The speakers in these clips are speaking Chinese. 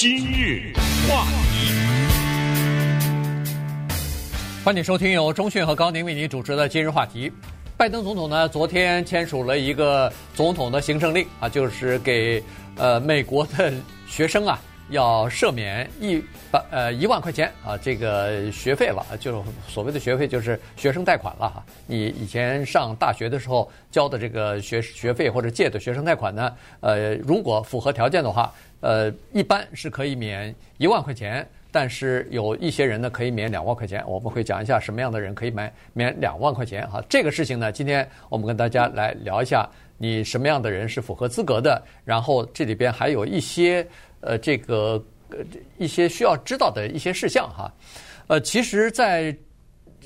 今日话题，欢迎收听由中讯和高宁为您主持的今日话题。拜登总统呢，昨天签署了一个总统的行政令啊，就是给呃美国的学生啊。要赦免一百呃一万块钱啊，这个学费了，就是所谓的学费，就是学生贷款了哈。你以前上大学的时候交的这个学学费或者借的学生贷款呢，呃，如果符合条件的话，呃，一般是可以免一万块钱，但是有一些人呢可以免两万块钱。我们会讲一下什么样的人可以免免两万块钱哈。这个事情呢，今天我们跟大家来聊一下，你什么样的人是符合资格的，然后这里边还有一些。呃，这个呃一些需要知道的一些事项哈，呃，其实，在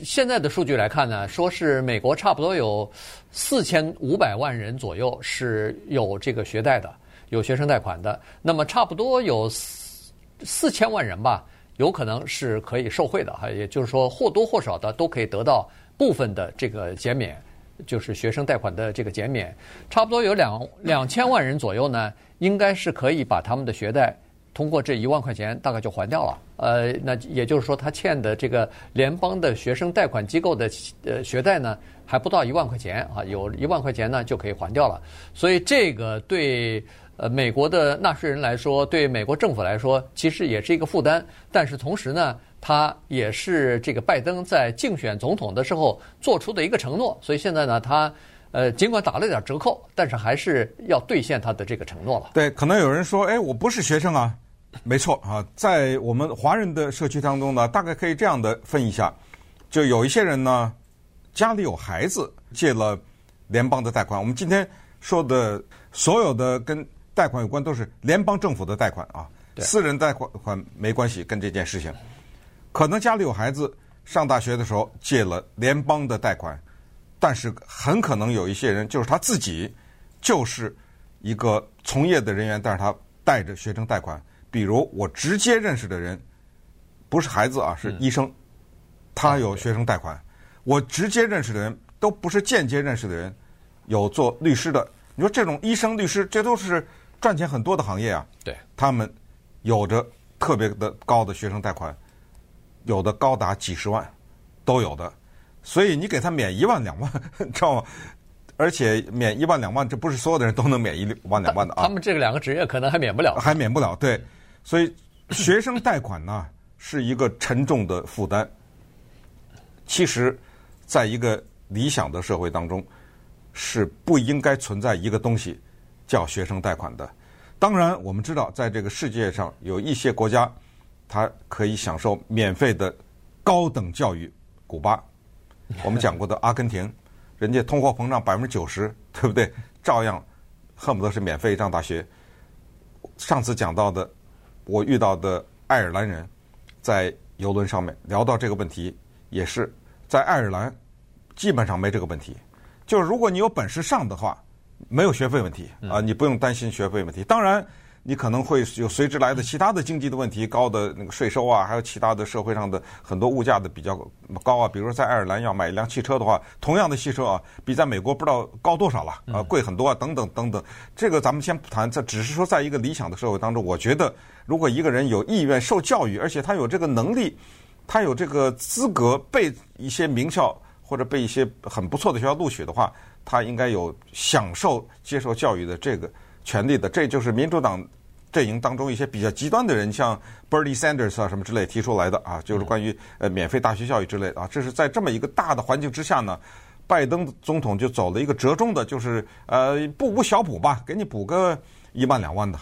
现在的数据来看呢，说是美国差不多有四千五百万人左右是有这个学贷的，有学生贷款的，那么差不多有四四千万人吧，有可能是可以受贿的哈，也就是说或多或少的都可以得到部分的这个减免，就是学生贷款的这个减免，差不多有两两千万人左右呢。应该是可以把他们的学贷通过这一万块钱大概就还掉了。呃，那也就是说，他欠的这个联邦的学生贷款机构的呃学贷呢，还不到一万块钱啊，有一万块钱呢就可以还掉了。所以这个对呃美国的纳税人来说，对美国政府来说，其实也是一个负担。但是同时呢，他也是这个拜登在竞选总统的时候做出的一个承诺。所以现在呢，他。呃，尽管打了点折扣，但是还是要兑现他的这个承诺了。对，可能有人说，哎，我不是学生啊，没错啊，在我们华人的社区当中呢，大概可以这样的分一下，就有一些人呢，家里有孩子，借了联邦的贷款。我们今天说的所有的跟贷款有关，都是联邦政府的贷款啊，私人贷款款没关系，跟这件事情。可能家里有孩子，上大学的时候借了联邦的贷款。但是很可能有一些人，就是他自己就是一个从业的人员，但是他带着学生贷款。比如我直接认识的人，不是孩子啊，是医生，他有学生贷款。我直接认识的人都不是间接认识的人，有做律师的。你说这种医生、律师，这都是赚钱很多的行业啊。对，他们有着特别的高的学生贷款，有的高达几十万，都有的。所以你给他免一万两万，知道吗？而且免一万两万，这不是所有的人都能免一万两万的啊。他们这个两个职业可能还免不了，还免不了。对，所以学生贷款呢 是一个沉重的负担。其实，在一个理想的社会当中，是不应该存在一个东西叫学生贷款的。当然，我们知道，在这个世界上有一些国家，它可以享受免费的高等教育，古巴。我们讲过的阿根廷，人家通货膨胀百分之九十，对不对？照样恨不得是免费上大学。上次讲到的，我遇到的爱尔兰人，在游轮上面聊到这个问题，也是在爱尔兰基本上没这个问题。就是如果你有本事上的话，没有学费问题啊，你不用担心学费问题。当然。你可能会有随之来的其他的经济的问题，高的那个税收啊，还有其他的社会上的很多物价的比较高啊。比如说在爱尔兰要买一辆汽车的话，同样的汽车啊，比在美国不知道高多少了啊，贵很多啊，等等等等。这个咱们先不谈，这只是说在一个理想的社会当中，我觉得如果一个人有意愿受教育，而且他有这个能力，他有这个资格被一些名校或者被一些很不错的学校录取的话，他应该有享受接受教育的这个。权利的，这就是民主党阵营当中一些比较极端的人，像 Bernie Sanders 啊什么之类提出来的啊，就是关于呃免费大学教育之类的啊。这是在这么一个大的环境之下呢，拜登总统就走了一个折中的，就是呃不无小补吧，给你补个一万两万的，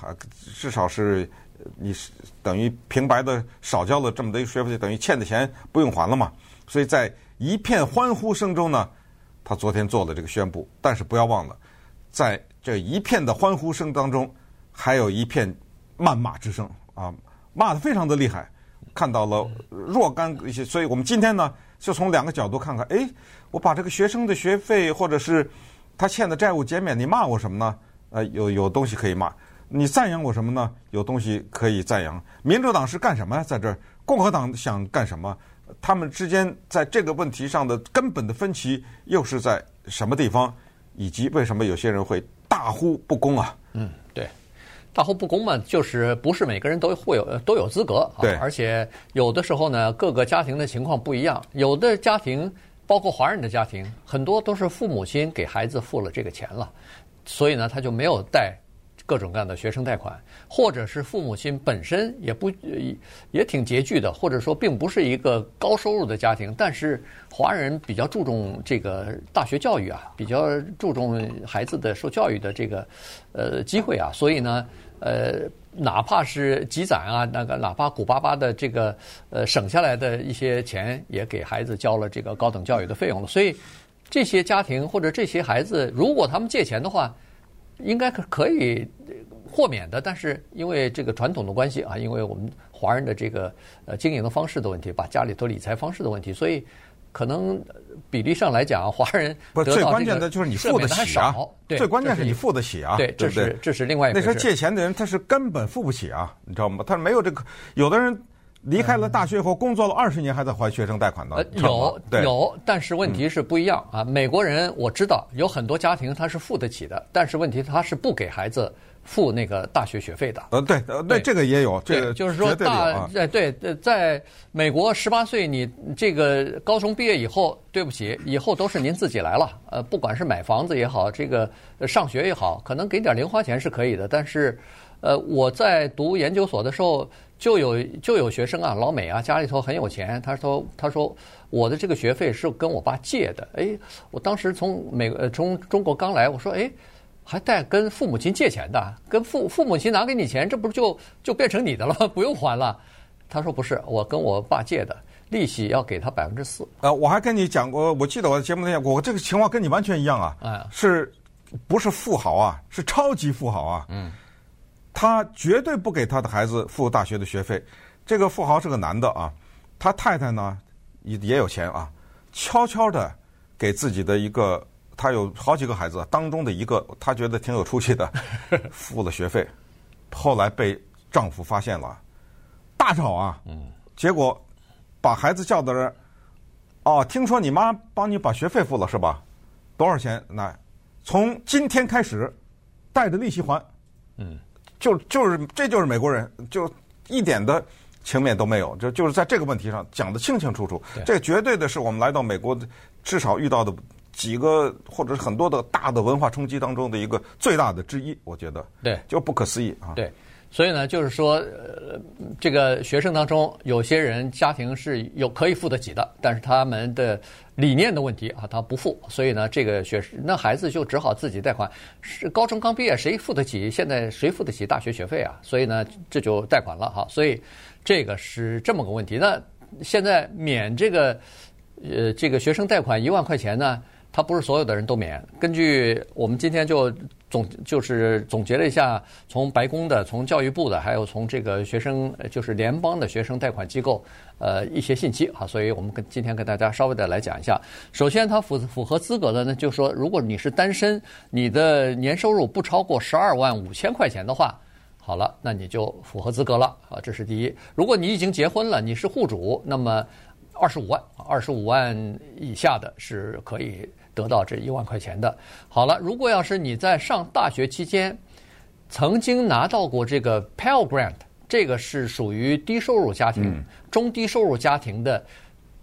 至少是你是等于平白的少交了这么多学费，等于欠的钱不用还了嘛。所以在一片欢呼声中呢，他昨天做了这个宣布，但是不要忘了在。这一片的欢呼声当中，还有一片谩骂之声啊，骂得非常的厉害，看到了若干一些，所以我们今天呢，就从两个角度看看，哎，我把这个学生的学费或者是他欠的债务减免，你骂我什么呢？呃，有有东西可以骂，你赞扬我什么呢？有东西可以赞扬。民主党是干什么呀？在这儿，共和党想干什么？他们之间在这个问题上的根本的分歧又是在什么地方？以及为什么有些人会？大呼不公啊！嗯，对，大呼不公嘛，就是不是每个人都会有都有资格啊。对，而且有的时候呢，各个家庭的情况不一样，有的家庭包括华人的家庭，很多都是父母亲给孩子付了这个钱了，所以呢，他就没有贷。各种各样的学生贷款，或者是父母亲本身也不也挺拮据的，或者说并不是一个高收入的家庭，但是华人比较注重这个大学教育啊，比较注重孩子的受教育的这个呃机会啊，所以呢，呃，哪怕是积攒啊，那个哪怕古巴巴的这个呃省下来的一些钱，也给孩子交了这个高等教育的费用了。所以这些家庭或者这些孩子，如果他们借钱的话，应该可可以豁免的，但是因为这个传统的关系啊，因为我们华人的这个呃经营的方式的问题，把家里头理财方式的问题，所以可能比例上来讲，华人不是最关键的就是你付得起啊，对，最关键是你付得起啊，对，这是这是另外一个。那时候借钱的人他是根本付不起啊，你知道吗？他没有这个，有的人。离开了大学以后，工作了二十年，还在还学生贷款呢。呃，有有，但是问题是不一样啊。美国人我知道有很多家庭他是付得起的，但是问题他是不给孩子付那个大学学费的。呃，对，对，这个也有，这个就是说大，哎，对，在美国十八岁你这个高中毕业以后，对不起，以后都是您自己来了。呃，不管是买房子也好，这个上学也好，可能给点零花钱是可以的，但是，呃，我在读研究所的时候。就有就有学生啊，老美啊，家里头很有钱。他说：“他说我的这个学费是跟我爸借的。”哎，我当时从美呃从中国刚来，我说：“哎，还带跟父母亲借钱的，跟父父母亲拿给你钱，这不是就就变成你的了吗？不用还了。”他说：“不是，我跟我爸借的，利息要给他百分之四。”呃，我还跟你讲过，我记得我的节目里讲过，我这个情况跟你完全一样啊。嗯，是不是富豪啊？是超级富豪啊。嗯。他绝对不给他的孩子付大学的学费。这个富豪是个男的啊，他太太呢也也有钱啊，悄悄的给自己的一个，他有好几个孩子当中的一个，他觉得挺有出息的，付了学费，后来被丈夫发现了，大吵啊，结果把孩子叫到这儿，哦，听说你妈帮你把学费付了是吧？多少钱？那从今天开始带着利息还，嗯。就就是这就是美国人，就一点的情面都没有，就就是在这个问题上讲得清清楚楚。这绝对的是我们来到美国至少遇到的几个或者是很多的大的文化冲击当中的一个最大的之一，我觉得。对，就不可思议啊。对。所以呢，就是说，呃，这个学生当中有些人家庭是有可以付得起的，但是他们的理念的问题啊，他不付，所以呢，这个学生那孩子就只好自己贷款。是高中刚毕业，谁付得起？现在谁付得起大学学费啊？所以呢，这就贷款了哈。所以这个是这么个问题。那现在免这个呃这个学生贷款一万块钱呢？他不是所有的人都免。根据我们今天就总就是总结了一下，从白宫的、从教育部的，还有从这个学生就是联邦的学生贷款机构呃一些信息啊，所以我们跟今天跟大家稍微的来讲一下。首先，他符符合资格的呢，就是说，如果你是单身，你的年收入不超过十二万五千块钱的话，好了，那你就符合资格了啊，这是第一。如果你已经结婚了，你是户主，那么二十五万，二十五万以下的是可以。得到这一万块钱的，好了，如果要是你在上大学期间曾经拿到过这个 Pell Grant，这个是属于低收入家庭、中低收入家庭的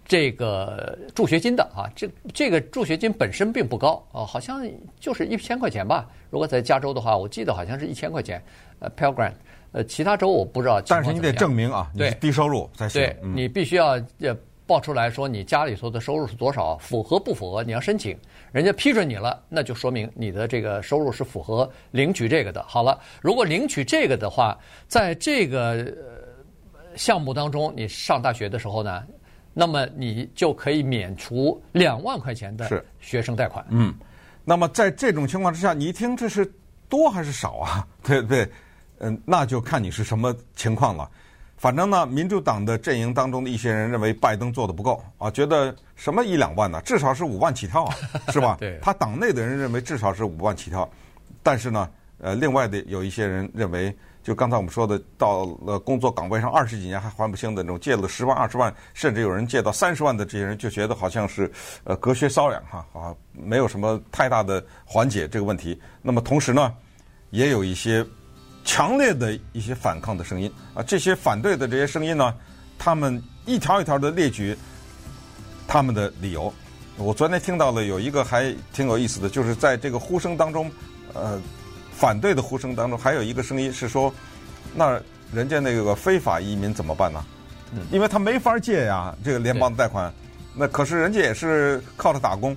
这个助学金的啊，这这个助学金本身并不高啊，好像就是一千块钱吧。如果在加州的话，我记得好像是一千块钱。呃，Pell Grant，呃，其他州我不知道。但是你得证明啊，你是低收入才行。对，你必须要呃。报出来说你家里头的收入是多少，符合不符合？你要申请，人家批准你了，那就说明你的这个收入是符合领取这个的。好了，如果领取这个的话，在这个项目当中，你上大学的时候呢，那么你就可以免除两万块钱的学生贷款。嗯，那么在这种情况之下，你一听这是多还是少啊？对不对？嗯，那就看你是什么情况了。反正呢，民主党的阵营当中的一些人认为拜登做的不够啊，觉得什么一两万呢？至少是五万起跳啊，是吧？对。他党内的人认为至少是五万起跳，但是呢，呃，另外的有一些人认为，就刚才我们说的，到了工作岗位上二十几年还还不清的那种，借了十万、二十万，甚至有人借到三十万的这些人，就觉得好像是呃隔靴搔痒哈啊，没有什么太大的缓解这个问题。那么同时呢，也有一些强烈的一些反抗的声音啊，这些反对的这些声音呢，他们一条一条的列举他们的理由。我昨天听到了有一个还挺有意思的，就是在这个呼声当中，呃，反对的呼声当中，还有一个声音是说，那人家那个非法移民怎么办呢？因为他没法借呀，这个联邦的贷款，那可是人家也是靠着打工。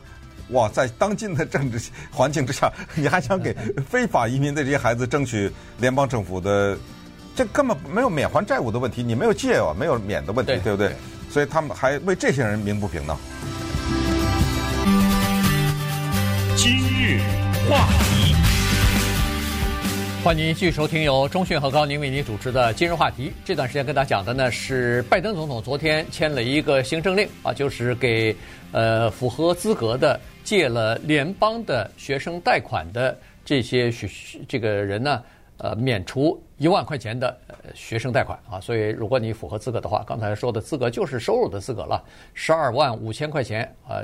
哇，在当今的政治环境之下，你还想给 非法移民的这些孩子争取联邦政府的，这根本没有免还债务的问题，你没有借啊，没有免的问题，对，对不对？对，所以他们还为这些人鸣不平呢。今日话题，欢迎您继续收听由中讯和高宁为您主持的《今日话题》。这段时间跟大家讲的呢是拜登总统昨天签了一个行政令啊，就是给呃符合资格的。借了联邦的学生贷款的这些学这个人呢，呃，免除一万块钱的学生贷款啊。所以，如果你符合资格的话，刚才说的资格就是收入的资格了，十二万五千块钱啊，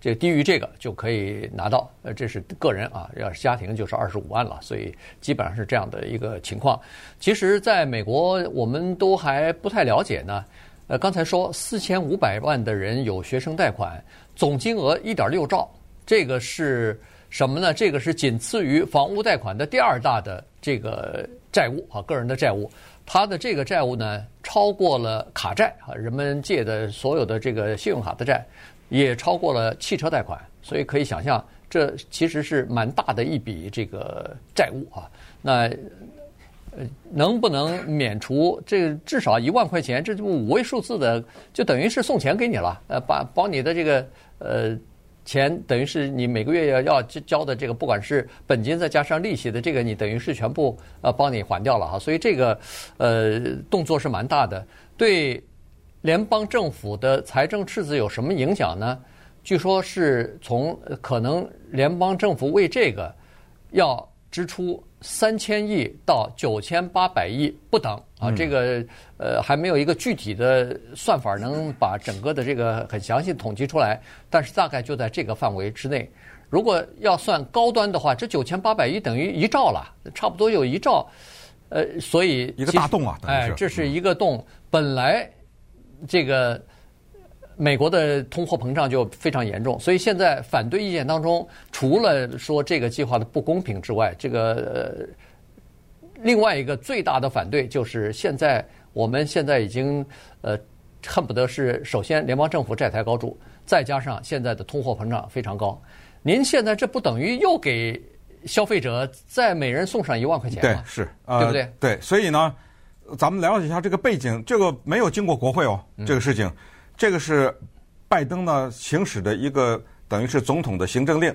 这低于这个就可以拿到。呃，这是个人啊，要是家庭就是二十五万了。所以，基本上是这样的一个情况。其实，在美国，我们都还不太了解呢。呃，刚才说四千五百万的人有学生贷款。总金额一点六兆，这个是什么呢？这个是仅次于房屋贷款的第二大的这个债务啊，个人的债务。它的这个债务呢，超过了卡债啊，人们借的所有的这个信用卡的债，也超过了汽车贷款。所以可以想象，这其实是蛮大的一笔这个债务啊。那呃，能不能免除这至少一万块钱？这五位数字的，就等于是送钱给你了。呃，把帮你的这个。呃，钱等于是你每个月要要交的这个，不管是本金再加上利息的这个，你等于是全部呃帮你还掉了哈。所以这个呃动作是蛮大的，对联邦政府的财政赤字有什么影响呢？据说是从可能联邦政府为这个要支出。三千亿到九千八百亿不等啊，这个呃还没有一个具体的算法能把整个的这个很详细统计出来，但是大概就在这个范围之内。如果要算高端的话，这九千八百亿等于一兆了，差不多有一兆。呃，所以一个大洞啊，哎，这是一个洞。本来这个。美国的通货膨胀就非常严重，所以现在反对意见当中，除了说这个计划的不公平之外，这个呃，另外一个最大的反对就是现在我们现在已经呃恨不得是首先联邦政府债台高筑，再加上现在的通货膨胀非常高，您现在这不等于又给消费者再每人送上一万块钱吗？对，是，呃、对不对？对，所以呢，咱们了解一下这个背景，这个没有经过国会哦，这个事情。嗯这个是拜登呢行使的一个等于是总统的行政令，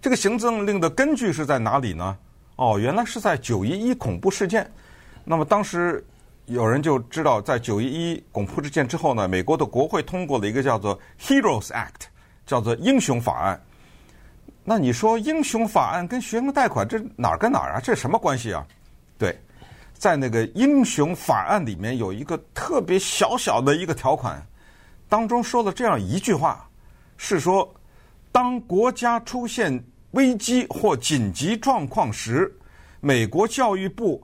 这个行政令的根据是在哪里呢？哦，原来是在九一一恐怖事件。那么当时有人就知道，在九一一恐怖事件之后呢，美国的国会通过了一个叫做 Heroes Act，叫做英雄法案。那你说英雄法案跟学生贷款这哪儿跟哪儿啊？这什么关系啊？对，在那个英雄法案里面有一个特别小小的一个条款。当中说了这样一句话，是说，当国家出现危机或紧急状况时，美国教育部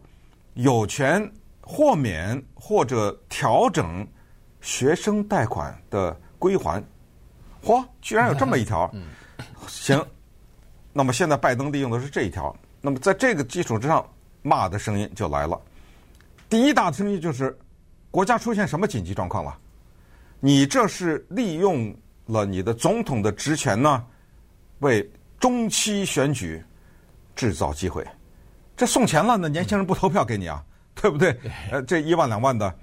有权豁免或者调整学生贷款的归还。嚯，居然有这么一条！行，那么现在拜登利用的是这一条。那么在这个基础之上，骂的声音就来了。第一大声音就是，国家出现什么紧急状况了？你这是利用了你的总统的职权呢，为中期选举制造机会。这送钱了，那年轻人不投票给你啊，对不对？呃，这一万两万的，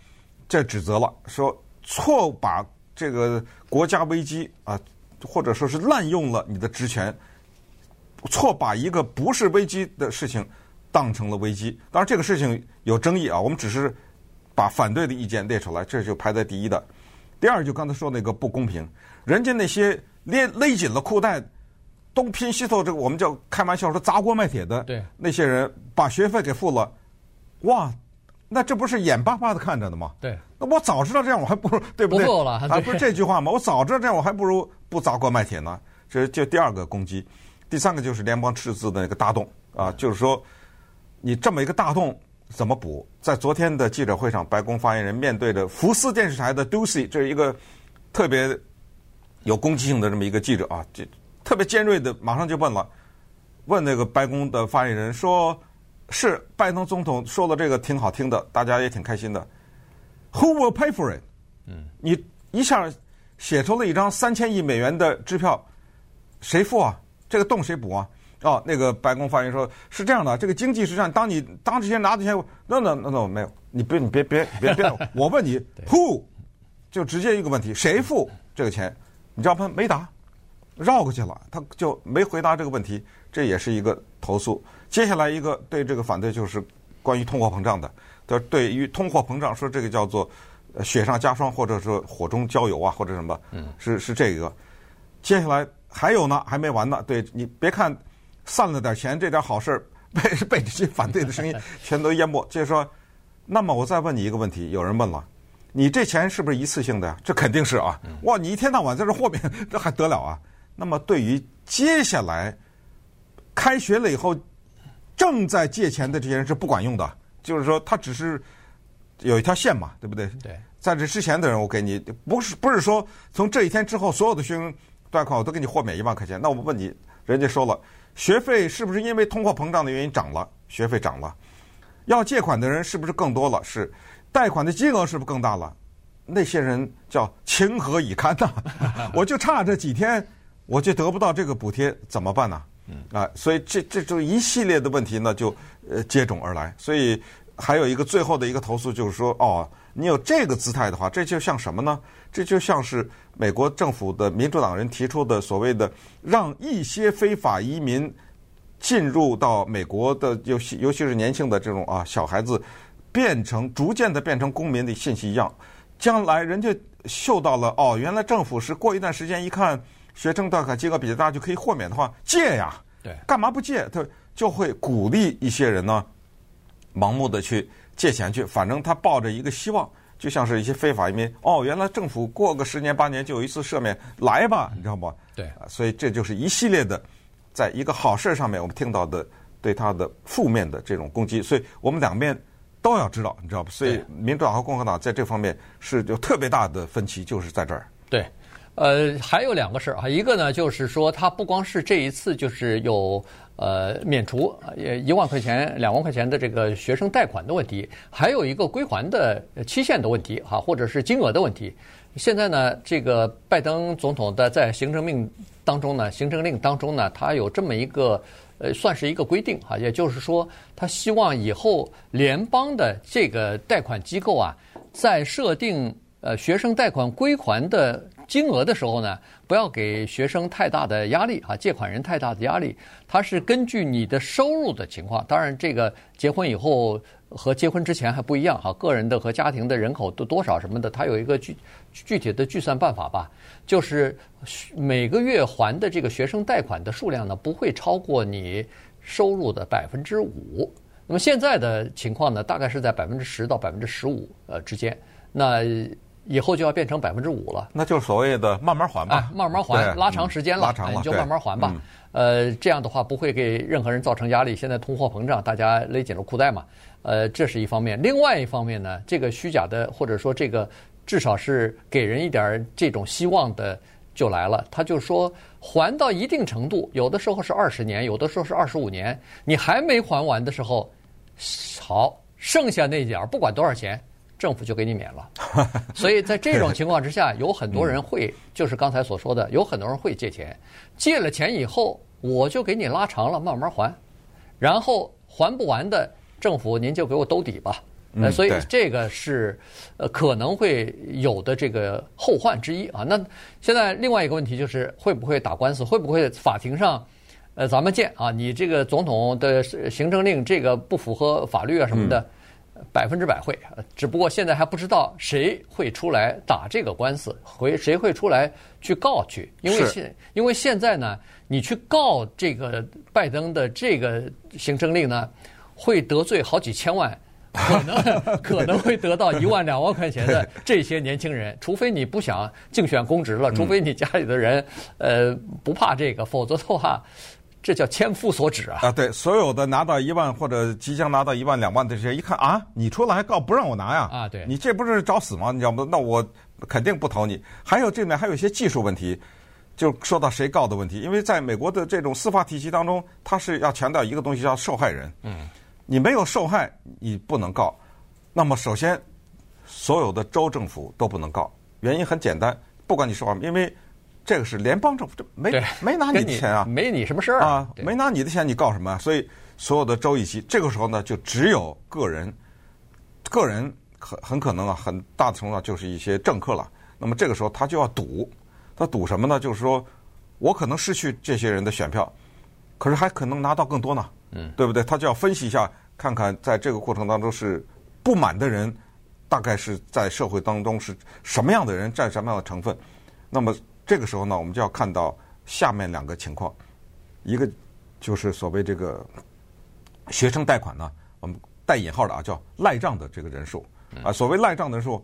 这指责了，说错把这个国家危机啊，或者说是滥用了你的职权，错把一个不是危机的事情当成了危机。当然，这个事情有争议啊，我们只是把反对的意见列出来，这就排在第一的。第二，就刚才说那个不公平，人家那些勒勒紧了裤带，东拼西凑，这个我们叫开玩笑说砸锅卖铁的，对那些人把学费给付了，哇，那这不是眼巴巴的看着的吗？对，那我早知道这样，我还不如对不对？不够了，啊，不是这句话吗？我早知道这样，我还不如不砸锅卖铁呢。这是就第二个攻击，第三个就是联邦赤字的那个大洞啊，就是说你这么一个大洞，怎么补？在昨天的记者会上，白宫发言人面对着福斯电视台的 Ducey，这是一个特别有攻击性的这么一个记者啊，就特别尖锐的，马上就问了，问那个白宫的发言人说：“是拜登总统说的这个挺好听的，大家也挺开心的。Who will pay for it？” 嗯，你一下写出了一张三千亿美元的支票，谁付啊？这个洞谁补啊？哦，那个白宫发言人说是这样的，这个经济实际上，当你当这些拿这些，no no no no 没有，你别你别别别别，我问你 who，就直接一个问题，谁付这个钱？你知道吗？没答，绕过去了，他就没回答这个问题，这也是一个投诉。接下来一个对这个反对就是关于通货膨胀的，他，对于通货膨胀说这个叫做雪上加霜，或者说火中浇油啊，或者什么，嗯，是是这个。接下来还有呢，还没完呢，对你别看。散了点钱，这点好事 被被这些反对的声音 全都淹没。就是说，那么我再问你一个问题，有人问了，你这钱是不是一次性的呀？这肯定是啊。哇，你一天到晚在这豁免，这还得了啊？那么对于接下来开学了以后正在借钱的这些人是不管用的。就是说，他只是有一条线嘛，对不对？对。在这之前的人，我给你不是不是说从这一天之后所有的学生贷款我都给你豁免一万块钱。那我问你，人家说了。学费是不是因为通货膨胀的原因涨了？学费涨了，要借款的人是不是更多了？是，贷款的金额是不是更大了？那些人叫情何以堪呐！我就差这几天，我就得不到这个补贴，怎么办呢？啊，所以这这就一系列的问题呢，就呃接踵而来。所以还有一个最后的一个投诉就是说，哦，你有这个姿态的话，这就像什么呢？这就像是。美国政府的民主党人提出的所谓的让一些非法移民进入到美国的，尤其尤其是年轻的这种啊小孩子，变成逐渐的变成公民的信息一样，将来人家嗅到了哦，原来政府是过一段时间一看学生贷款金额比较大就可以豁免的话，借呀，对，干嘛不借？他就会鼓励一些人呢，盲目的去借钱去，反正他抱着一个希望。就像是一些非法移民哦，原来政府过个十年八年就有一次赦免，来吧，你知道不？对，所以这就是一系列的，在一个好事上面，我们听到的对他的负面的这种攻击，所以我们两面都要知道，你知道吧？所以民主党和共和党在这方面是有特别大的分歧，就是在这儿。对，呃，还有两个事儿啊，一个呢就是说，他不光是这一次就是有。呃，免除呃一万块钱、两万块钱的这个学生贷款的问题，还有一个归还的期限的问题，哈，或者是金额的问题。现在呢，这个拜登总统的在行政命当中呢，行政令当中呢，他有这么一个呃，算是一个规定哈，也就是说，他希望以后联邦的这个贷款机构啊，在设定呃学生贷款归还的。金额的时候呢，不要给学生太大的压力啊，借款人太大的压力。它是根据你的收入的情况，当然这个结婚以后和结婚之前还不一样哈，个人的和家庭的人口的多少什么的，它有一个具具体的计算办法吧。就是每个月还的这个学生贷款的数量呢，不会超过你收入的百分之五。那么现在的情况呢，大概是在百分之十到百分之十五呃之间。那以后就要变成百分之五了，那就是所谓的慢慢还吧，哎、慢慢还，拉长时间了，拉长了，你就慢慢还吧。呃，这样的话不会给任何人造成压力。现在通货膨胀，大家勒紧了裤带嘛。呃，这是一方面。另外一方面呢，这个虚假的或者说这个至少是给人一点这种希望的就来了。他就说还到一定程度，有的时候是二十年，有的时候是二十五年，你还没还完的时候，好，剩下那点儿不管多少钱。政府就给你免了，所以在这种情况之下，有很多人会，就是刚才所说的，有很多人会借钱，借了钱以后，我就给你拉长了，慢慢还，然后还不完的，政府您就给我兜底吧。呃，所以这个是呃可能会有的这个后患之一啊。那现在另外一个问题就是会不会打官司？会不会法庭上，呃，咱们见啊，你这个总统的行政令这个不符合法律啊什么的。百分之百会，只不过现在还不知道谁会出来打这个官司，会谁会出来去告去？因为现因为现在呢，你去告这个拜登的这个行政令呢，会得罪好几千万，可能可能会得到 一万两万块钱的这些年轻人，除非你不想竞选公职了，除非你家里的人呃不怕这个，否则的话。这叫千夫所指啊！啊，对，所有的拿到一万或者即将拿到一万两万的这些，一看啊，你出来还告不让我拿呀？啊，对，你这不是找死吗？你知道吗？那我肯定不投你。还有这里面还有一些技术问题，就说到谁告的问题，因为在美国的这种司法体系当中，它是要强调一个东西叫受害人。嗯，你没有受害，你不能告。那么首先，所有的州政府都不能告，原因很简单，不管你受害，因为。这个是联邦政府，这没没拿你的钱啊，没你什么事儿啊，没拿你的钱，你告什么？所以所有的州议席，这个时候呢，就只有个人，个人很很可能啊，很大的程度上就是一些政客了。那么这个时候他就要赌，他赌什么呢？就是说我可能失去这些人的选票，可是还可能拿到更多呢，嗯，对不对？他就要分析一下，看看在这个过程当中是不满的人，大概是在社会当中是什么样的人，占什么样的成分，那么。这个时候呢，我们就要看到下面两个情况，一个就是所谓这个学生贷款呢，我们带引号的啊，叫赖账的这个人数。啊，所谓赖账的人数，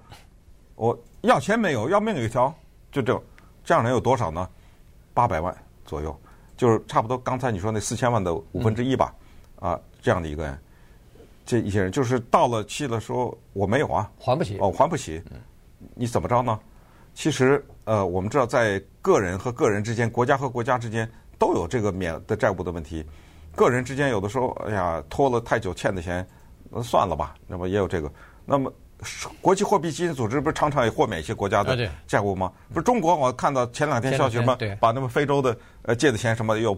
我要钱没有，要命有一条，就这这样人有多少呢？八百万左右，就是差不多刚才你说那四千万的五分之一吧，啊，这样的一个人，这一些人就是到了期了，说我没有啊，还不起。哦，还不起，你怎么着呢？其实，呃，我们知道，在个人和个人之间，国家和国家之间都有这个免的债务的问题。个人之间有的时候，哎呀，拖了太久欠的钱，那算了吧。那么也有这个。那么，国际货币基金组织不是常常也豁免一些国家的债务吗？不是中国，我看到前两天消息什么，把那么非洲的呃借的钱什么又，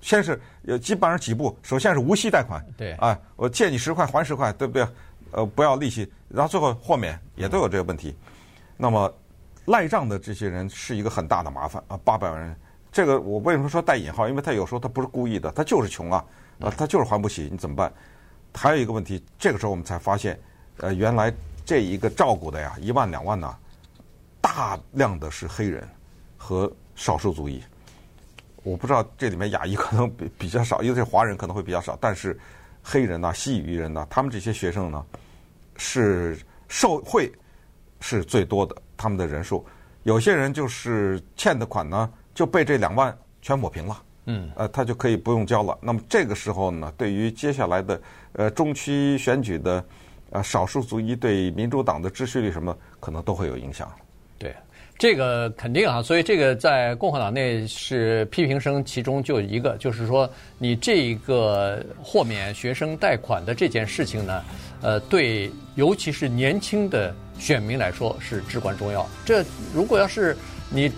先是有基本上几步，首先是无息贷款，对，啊，我借你十块还十块，对不对？呃，不要利息，然后最后豁免，也都有这个问题。那么。赖账的这些人是一个很大的麻烦啊！八百万人，这个我为什么说带引号？因为他有时候他不是故意的，他就是穷啊，啊，他就是还不起，你怎么办？还有一个问题，这个时候我们才发现，呃，原来这一个照顾的呀，一万两万呐，大量的是黑人和少数族裔。我不知道这里面亚裔可能比比较少，因为这华人可能会比较少，但是黑人呐、西语人呐，他们这些学生呢，是受贿是最多的。他们的人数，有些人就是欠的款呢，就被这两万全抹平了。嗯，呃，他就可以不用交了。那么这个时候呢，对于接下来的呃中期选举的呃少数族裔对民主党的支持率什么，可能都会有影响。对，这个肯定啊。所以这个在共和党内是批评声，其中就一个，就是说你这个豁免学生贷款的这件事情呢，呃，对，尤其是年轻的。选民来说是至关重要。这如果要是你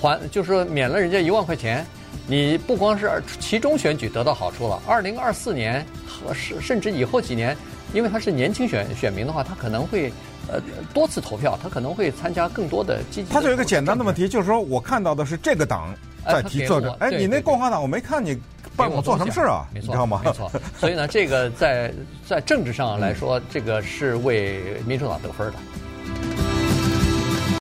还，就是说免了人家一万块钱，你不光是其中选举得到好处了，二零二四年和甚甚至以后几年，因为他是年轻选选民的话，他可能会呃多次投票，他可能会参加更多的积极的。他就有一个简单的问题，就是说我看到的是这个党在提作者，哎，你那共和党我没看你。帮我做什么事啊？没错，你知道吗？没错。所以呢，这个在在政治上来说，这个是为民主党得分的。